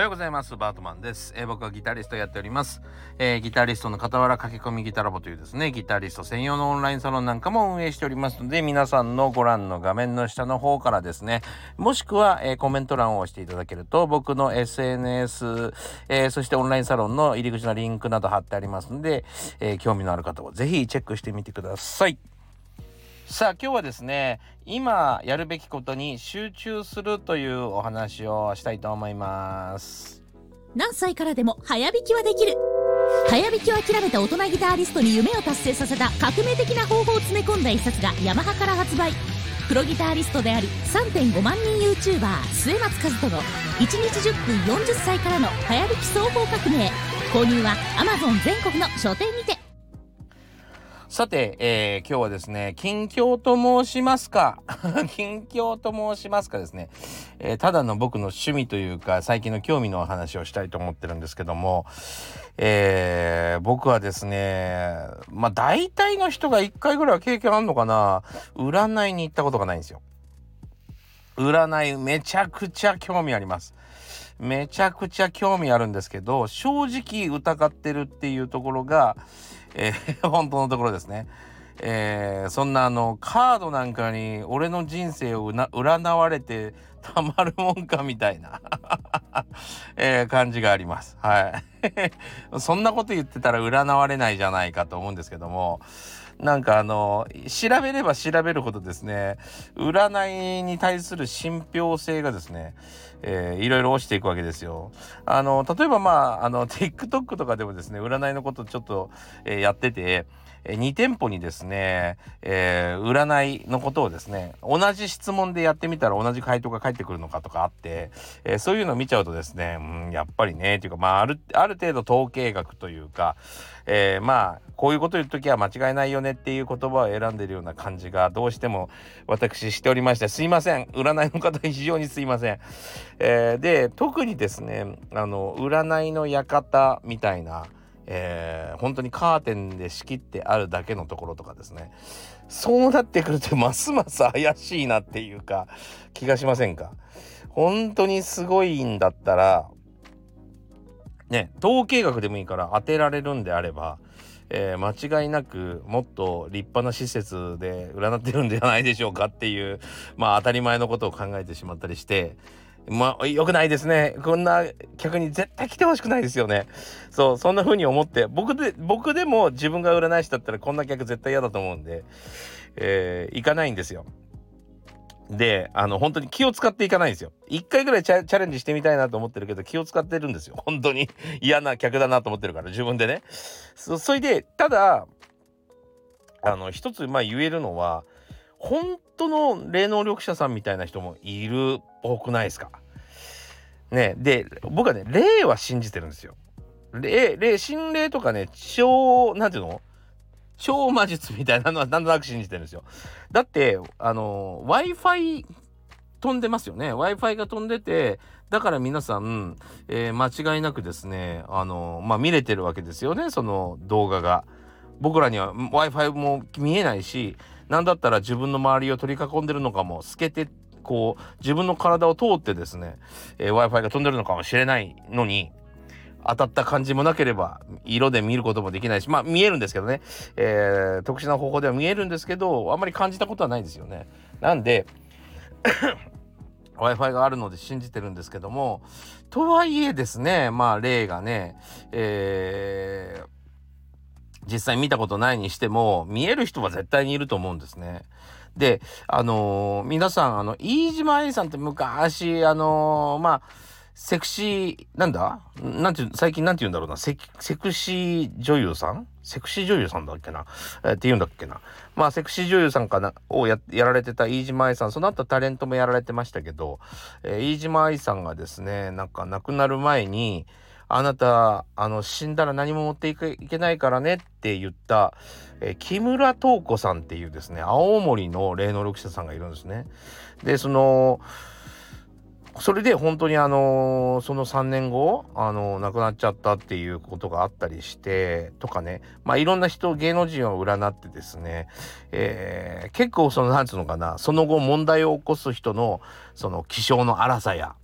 はようございます。バートマンです。えー、僕はギタリストやっております。えー、ギタリストの傍ら駆け込みギタラボというですね、ギタリスト専用のオンラインサロンなんかも運営しておりますので、皆さんのご覧の画面の下の方からですね、もしくは、えー、コメント欄を押していただけると、僕の SNS、えそしてオンラインサロンの入り口のリンクなど貼ってありますので、え興味のある方はぜひチェックしてみてください。さあ今日はですね今やるべきことに集中するというお話をしたいと思います。何歳からでも早弾きはできる。早弾きを諦めた大人ギターリストに夢を達成させた革命的な方法を詰め込んだ一冊がヤマハから発売。プロギタリストであり3.5万人 YouTuber 末松和人の1日10分40歳からの早弾き双方革命。購入は Amazon 全国の書店にて。さて、えー、今日はですね、近況と申しますか 近況と申しますかですね、えー、ただの僕の趣味というか、最近の興味のお話をしたいと思ってるんですけども、えー、僕はですね、まあ大体の人が1回ぐらいは経験あるのかな、占いに行ったことがないんですよ。占いめちゃくちゃ興味あります。めちゃくちゃ興味あるんですけど、正直疑ってるっていうところが、えー、本当のところですね。えー、そんなあのカードなんかに俺の人生を占われてたまるもんかみたいな えー、感じがあります。はい。そんなこと言ってたら占われないじゃないかと思うんですけども、なんかあの、調べれば調べるほどですね、占いに対する信憑性がですね、えー、いろいろ落ちていくわけですよ。あの、例えばまあ、あの、TikTok とかでもですね、占いのことちょっと、えー、やってて、2店舗にですね、えー、占いのことをですね、同じ質問でやってみたら同じ回答が返ってくるのかとかあって、えー、そういうのを見ちゃうとですね、うん、やっぱりね、というか、まあ、ある、ある程度統計学というか、えー、まあ、こういうこと言うときは間違いないよねっていう言葉を選んでるような感じがどうしても私しておりまして、すいません。占いの方非常にすいません。えー、で、特にですね、あの、占いの館みたいな、えー、本当にカーテンで仕切ってあるだけのところとかですね。そうなってくるとますます怪しいなっていうか気がしませんか？本当にすごいんだったらね統計学でもいいから当てられるんであれば、えー、間違いなくもっと立派な施設で占ってるんじゃないでしょうかっていうまあ当たり前のことを考えてしまったりしてまあ、良くないですね。こんな客に絶対来てほしくないですよね。そう、そんな風に思って、僕で、僕でも自分が占い師だったらこんな客絶対嫌だと思うんで、えー、行かないんですよ。で、あの、本当に気を使っていかないんですよ。一回ぐらいチャレンジしてみたいなと思ってるけど、気を使ってるんですよ。本当に嫌な客だなと思ってるから、自分でね。そ、それで、ただ、あの、一つ、まあ言えるのは、本当の霊能力者さんみたいな人もいるっぽくないですか？ねで僕はね霊は信じてるんですよ。霊霊心霊とかね超なんていうの？超魔術みたいなのは なんとなく信じてるんですよ。だってあの w i f i 飛んでますよね w i f i が飛んでてだから皆さん、えー、間違いなくですねあのまあ見れてるわけですよねその動画が。僕らには w i f i も見えないし何だったら自分の周りを取り囲んでるのかも透けてこう自分の体を通ってですね、えー、w i f i が飛んでるのかもしれないのに当たった感じもなければ色で見ることもできないしまあ見えるんですけどね、えー、特殊な方法では見えるんですけどあんまり感じたことはないですよね。なんで w i f i があるので信じてるんですけどもとはいえですねまあ例がね、えー実際見たことないにしても見える人は絶対にいると思うんですね。であのー、皆さんあの飯島愛さんって昔あのー、まあセクシーなんだ？なんて最近なんて言うんだろうな。セクシー女優さん？セクシー女優さんだっけな、えー、って言うんだっけな。まあセクシー女優さんかなをやられてた飯島愛さん。その後タレントもやられてましたけど、えー、飯島愛さんがですねなんか亡くなる前にあなた、あの、死んだら何も持っていけないからねって言った、え木村東子さんっていうですね、青森の霊能力者さんがいるんですね。で、その、それで本当にあのその3年後あの亡くなっちゃったっていうことがあったりしてとかねまあいろんな人芸能人を占ってですね、えー、結構そのなんつうのかなその後問題を起こす人のその気性の荒さや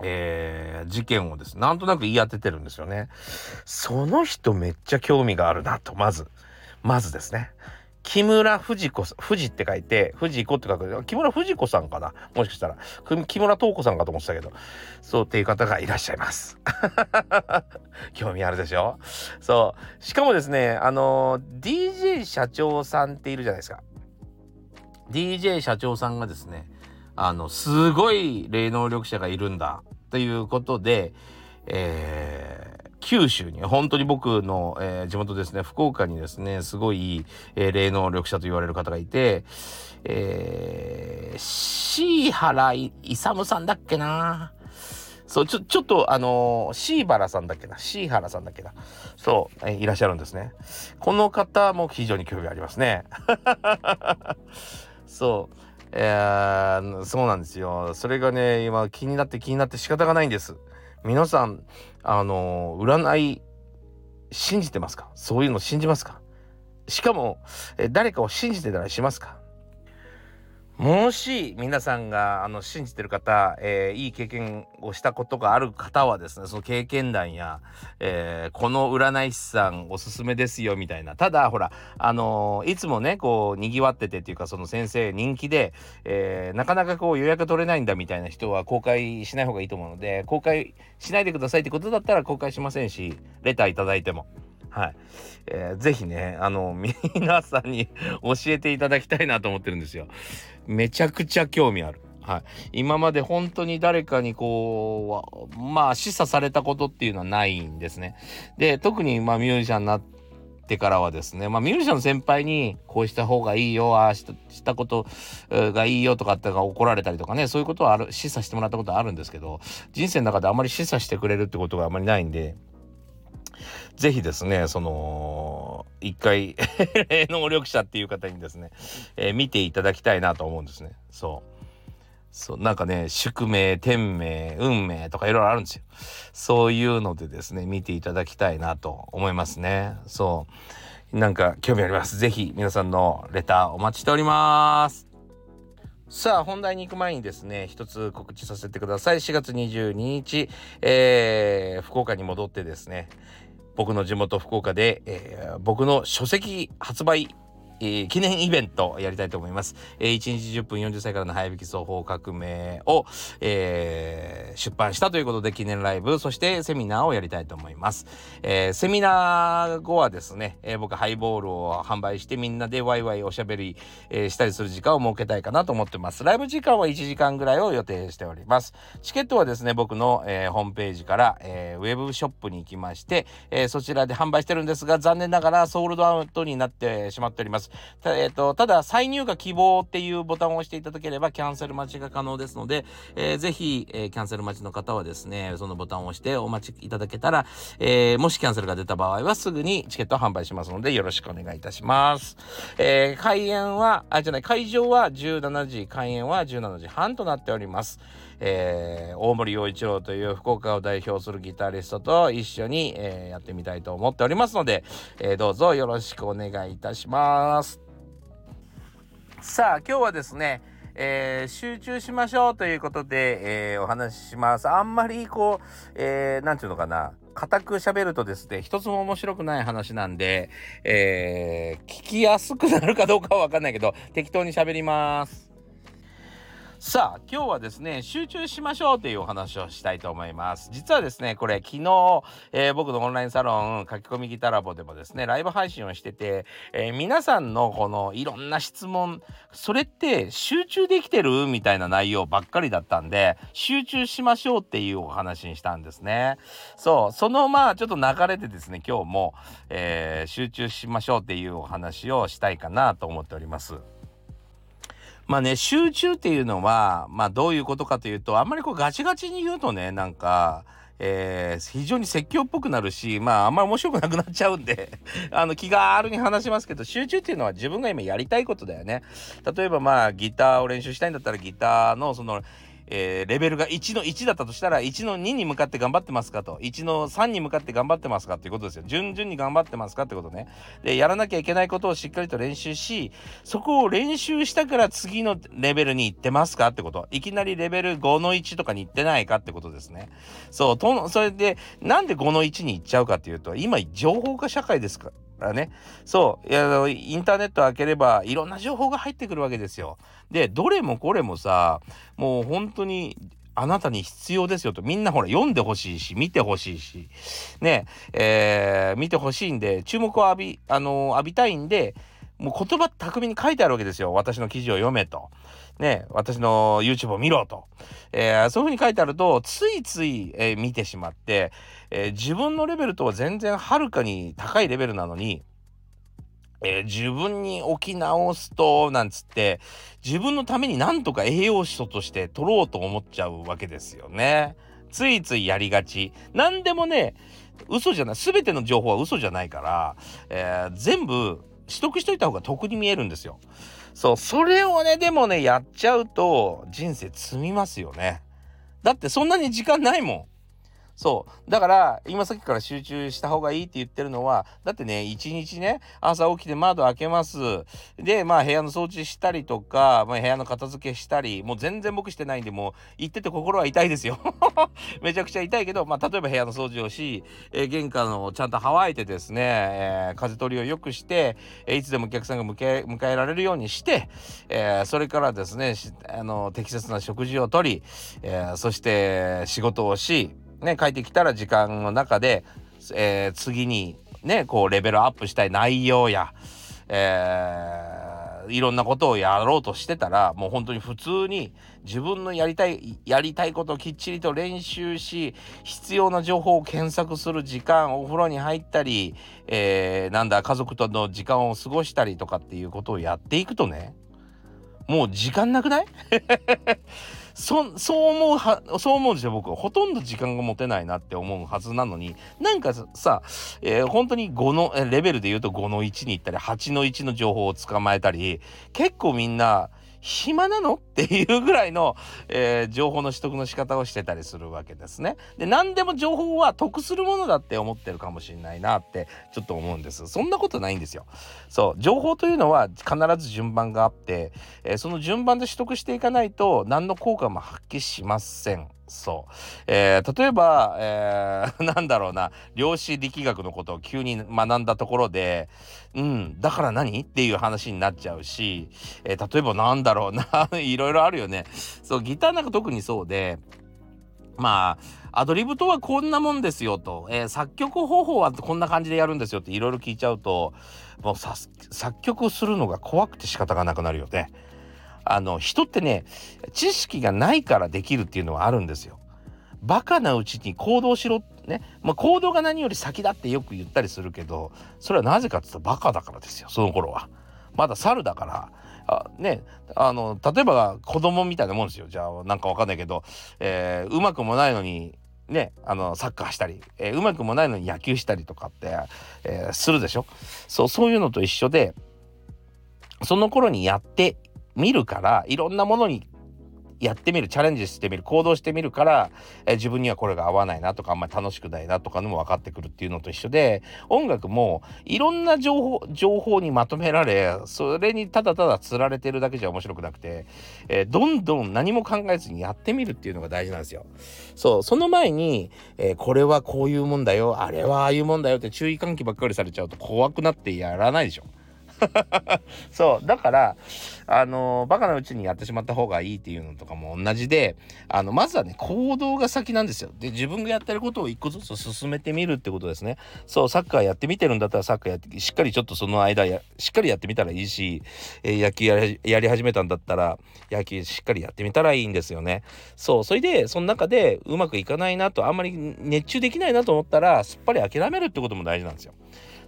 えー、事件をですね、なんとなく言い当ててるんですよね。その人めっちゃ興味があるなと、まず。まずですね。木村藤子さん、藤って書いて、藤子って書く、木村藤子さんかな？もしかしたら。木村東子さんかと思ってたけど。そうっていう方がいらっしゃいます。興味あるでしょ？そう。しかもですね、あの、DJ 社長さんっているじゃないですか。DJ 社長さんがですね、あの、すごい霊能力者がいるんだということで、えー、九州に、本当に僕の、えー、地元ですね、福岡にですね、すごい、えー、霊能力者と言われる方がいて、えー、シーハライサムさんだっけなそう、ちょ、ちょっと、あのー、シーバラさんだっけなシーハラさんだっけなそう、えー、いらっしゃるんですね。この方も非常に興味ありますね。そう。えー、そうなんですよ。それがね、今気になって気になって仕方がないんです。皆さん、あの、占い、信じてますか？そういうの信じますか？しかも、え誰かを信じてたりしますか？もし皆さんがあの信じてる方、えー、いい経験をしたことがある方はですねその経験談や、えー、この占い師さんおすすめですよみたいなただほらあのー、いつもねこうにぎわっててっていうかその先生人気で、えなかなかこう予約取れないんだみたいな人は公開しない方がいいと思うので公開しないでくださいってことだったら公開しませんしレターいただいても。はい。えー、ぜひね、あの、皆さんに 教えていただきたいなと思ってるんですよ。めちゃくちゃ興味ある。はい。今まで本当に誰かにこう、まあ示唆されたことっていうのはないんですね。で、特にまあミュージシャンになってからはですね、まあミュージシャンの先輩にこうした方がいいよ、ああしたことがいいよとかって怒られたりとかね、そういうことはある、示唆してもらったことはあるんですけど、人生の中であまり示唆してくれるってことがあまりないんで、ぜひですね、その、一回 能力者っていう方にですね、えー、見ていただきたいなと思うんですね。そう。そう、なんかね、宿命、天命、運命とかいろいろあるんですよ。そういうのでですね、見ていただきたいなと思いますね。そう。なんか興味あります。ぜひ皆さんのレターお待ちしております。さあ、本題に行く前にですね、一つ告知させてください。4月22日、えー、福岡に戻ってですね、僕の地元福岡で、えー、僕の書籍発売えー、記念イベントやりたいと思います。えー、1日10分40歳からの早引き双方革命を、えー、出版したということで記念ライブ、そしてセミナーをやりたいと思います。えー、セミナー後はですね、えー、僕ハイボールを販売してみんなでワイワイおしゃべり、えー、したりする時間を設けたいかなと思ってます。ライブ時間は1時間ぐらいを予定しております。チケットはですね、僕の、えー、ホームページから、えー、ウェブショップに行きまして、えー、そちらで販売してるんですが、残念ながらソールドアウトになってしまっております。た,、えーと、ただ、再入荷希望っていうボタンを押していただければ、キャンセル待ちが可能ですので、えー、ぜひ、えー、キャンセル待ちの方はですね、そのボタンを押してお待ちいただけたら、えー、もしキャンセルが出た場合はすぐにチケットを販売しますので、よろしくお願いいたします。えー、開演は、あ、じゃない、会場は17時、開演は17時半となっております。えー、大森洋一郎という福岡を代表するギタリストと一緒に、えー、やってみたいと思っておりますので、えー、どうぞよろしくお願いいたします。さあ今日はですね、えー、集中しましょうということで、えー、お話しします。あんまりこう、えー、なんていうのかな、固く喋るとですね、一つも面白くない話なんで、えー、聞きやすくなるかどうかはわかんないけど、適当に喋ります。さあ今日はですね集中しましょうというお話をしたいと思います。実はですねこれ昨日、えー、僕のオンラインサロン書き込みギタラボでもですねライブ配信をしてて、えー、皆さんのこのいろんな質問それって集中できてるみたいな内容ばっかりだったんで集中しましょうっていうお話にしたんですね。そうそのまあちょっと流れでですね今日も、えー、集中しましょうっていうお話をしたいかなと思っております。まあね、集中っていうのは、まあどういうことかというと、あんまりこうガチガチに言うとね、なんか、えー、非常に説教っぽくなるし、まああんまり面白くなくなっちゃうんで あの気軽に話しますけど、集中っていうのは自分が今やりたいことだよね。例えばまあギターを練習したいんだったらギターのその、えー、レベルが1の1だったとしたら1の2に向かって頑張ってますかと1の3に向かって頑張ってますかっていうことですよ。順々に頑張ってますかってことね。でやらなきゃいけないことをしっかりと練習しそこを練習したから次のレベルに行ってますかってこと。いきなりレベル5の1とかに行ってないかってことですね。そうとそれでなんで5の1に行っちゃうかっていうと今情報化社会ですからからね。そう。いや、インターネット開ければいろんな情報が入ってくるわけですよ。で、どれもこれもさ、もう本当にあなたに必要ですよと。みんなほら読んでほしいし、見てほしいし、ね、えー、見てほしいんで、注目を浴び、あのー、浴びたいんで、もう言葉巧みに書いてあるわけですよ。私の記事を読めと。ね、私の YouTube を見ろと。えー、そういうふうに書いてあると、ついつい、えー、見てしまって、えー、自分のレベルとは全然はるかに高いレベルなのに、えー、自分に置き直すと、なんつって、自分のためになんとか栄養素として取ろうと思っちゃうわけですよね。ついついやりがち。何でもね、嘘じゃない。全ての情報は嘘じゃないから、えー、全部取得しといた方が得に見えるんですよ。そう、それをね、でもね、やっちゃうと人生積みますよね。だってそんなに時間ないもん。そう。だから今さっきから集中した方がいいって言ってるのはだってね一日ね朝起きて窓開けます。でまあ部屋の掃除したりとか、まあ、部屋の片付けしたりもう全然僕してないんでもう言ってて心は痛いですよ。めちゃくちゃ痛いけど、まあ、例えば部屋の掃除をし、えー、玄関をちゃんと乾いてですね、えー、風通りを良くして、えー、いつでもお客さんが迎え迎えられるようにして、えそれからですねあの適切な食事をとり、えそして仕事をしね、帰ってきたら時間の中で、えー、次にね、こうレベルアップしたい内容や、えー、いろんなことをやろうとしてたら、もう本当に普通に自分のやりたい、やりたいことをきっちりと練習し、必要な情報を検索する時間、お風呂に入ったり、えー、なんだ、家族との時間を過ごしたりとかっていうことをやっていくとね、もう時間なくない？そそう思うはそう思うんですよ。僕は。ほとんど時間が持てないなって思うはずなのに。なんかさ、えー、本当に5のレベルで言うと5の1に行ったり8の1の情報を捕まえたり結構みんな暇なの？っていうぐらいの、えー、情報の取得の仕方をしてたりするわけですね。で何でも情報は得するものだって思ってるかもしれないなってちょっと思うんです。そんなことないんですよ。そう情報というのは必ず順番があって、えー、その順番で取得していかないと何の効果も発揮しません。そう。えー、例えば、えー、なんだろうな、量子力学のことを急に学んだところで、うん、だから何？っていう話になっちゃうし、えー、例えばなんだろうな、いろいろあるよね。そう、ギターなんか特にそうで、まあ、アドリブとはこんなもんですよと、えー、作曲方法はこんな感じでやるんですよっていろいろ聞いちゃうと、もう作曲するのが怖くて仕方がなくなるよね。あの人ってね知識がないからできるっていうのはあるんですよ。バカなうちに行動しろね、まあ、行動が何より先だってよく言ったりするけどそれはなぜかって言ったらバカだからですよその頃は。まだ猿だからあねあの例えば子供みたいなもんですよじゃあなんかわかんないけど、えー、うまくもないのにね、あのサッカーしたり、えー、うまくもないのに野球したりとかって、えー、するでしょそうそういうのと一緒でその頃にやって見るからいろんなものにやってみるチャレンジしてみる行動してみるから、え自分にはこれが合わないなとかあんまり楽しくないなとかのも分かってくるっていうのと一緒で音楽もいろんな情報情報にまとめられそれにただただつられてるだけじゃ面白くなくて、え、どんどん何も考えずにやってみるっていうのが大事なんですよ。そうその前に、え、これはこういうもんだよあれはああいうもんだよって注意喚起ばっかりされちゃうと怖くなってやらないでしょ。そう。だからあのバカなうちにやってしまった方がいいっていうのとかも同じであのまずはね行動が先なんですよ。で自分がやってることを一個ずつ進めてみるってことですね。そうサッカーやってみてるんだったらサッカーやってしっかりちょっとその間やしっかりやってみたらいいし、えー、野球やり始めたんだったら野球しっかりやってみたらいいんですよね。そうそれでその中でうまくいかないなとあんまり熱中できないなと思ったらすっぱり諦めるってことも大事なんですよ。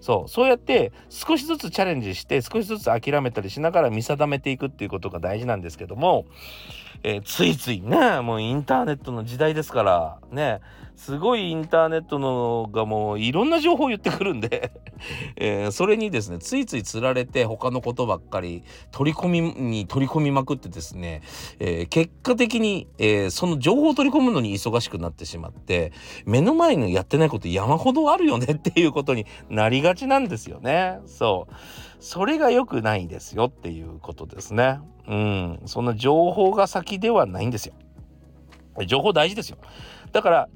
そう。そうやって少しずつチャレンジして少しずつ諦めたりしながら見定めていくっていうことが大事なんですけども、えー、ついついねもうインターネットの時代ですからねすごいインターネットのがもういろんな情報を言ってくるんで えー、それにですねついついつられて他のことばっかり取り込みに取り込みまくってですね、えー、結果的に、え、その情報を取り込むのに忙しくなってしまって目の前のやってないこと山ほどあるよねっていうことになりがちなんですよね。そうそれが良くないですよっていうことですね。うん、その情報が先ではないんですよ。情報大事ですよ。だから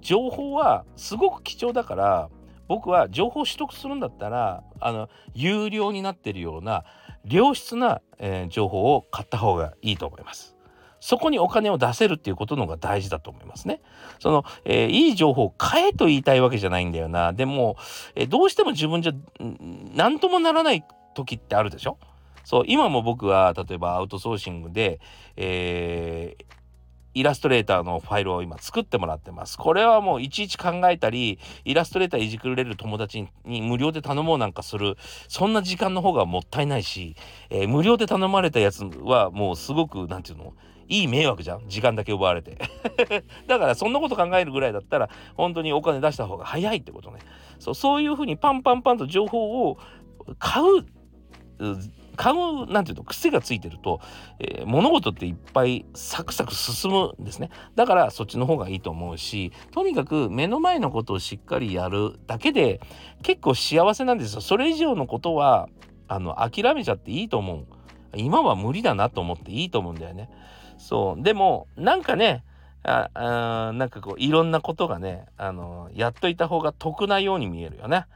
情報はすごく貴重だから僕は情報取得するんだったらあの有料になってるような良質な、えー、情報を買った方がいいと思います。そこにお金を出せるっていうことの方が大事だと思いますね。その、えー、いい情報を買えと言いたいわけじゃないんだよな。でも、えー、どうしても自分じゃ何ともならない時ってあるでしょ？そう今も僕は例えばアウトソーシングで、えー、イラストレーターのファイルを今作ってもらってます。これはもういちいち考えたり、イラストレーターいじくれる友達に無料で頼もうなんかする、そんな時間の方がもったいないし、えー、無料で頼まれたやつはもうすごく、何て言うの、いい迷惑じゃん？時間だけ奪われて。だからそんなこと考えるぐらいだったら本当にお金出した方が早いってことね。そうそういうふうにパンパンパンと情報を買う買うなんていうの癖がついてると、えー、物事っていっぱいサクサク進むんですね。だからそっちの方がいいと思うしとにかく目の前のことをしっかりやるだけで結構幸せなんですよ。それ以上のことはあの諦めちゃっていいと思う。今は無理だなと思っていいと思うんだよね。そうでもなんかねああなんかこういろんなことがねあのやっといた方が得なように見えるよね。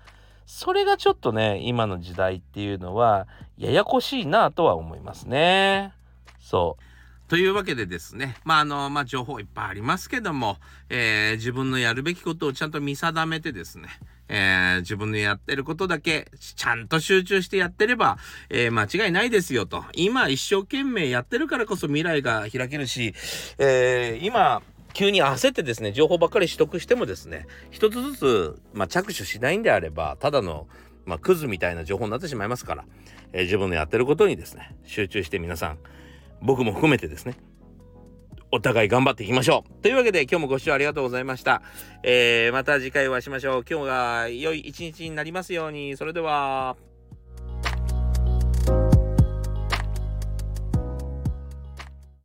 それがちょっとね今の時代っていうのはややこしいなとは思いますね。そうというわけでですね、まあ、あの、まあ、情報いっぱいありますけども、えー、自分のやるべきことをちゃんと見定めてですね、えー、自分のやってることだけちゃんと集中してやってれば、えー、間違いないですよと。今一生懸命やってるからこそ未来が開けるし、え今、急に焦ってですね、情報ばっかり取得してもですね、一つずつ、まあ、着手しないんであれば、ただの、まあ、クズみたいな情報になってしまいますから、えー、自分のやってることにですね、集中して皆さん、僕も含めてですね、お互い頑張っていきましょう。というわけで今日もご視聴ありがとうございました。えー、また次回お会いしましょう。今日が良い一日になりますように。それでは。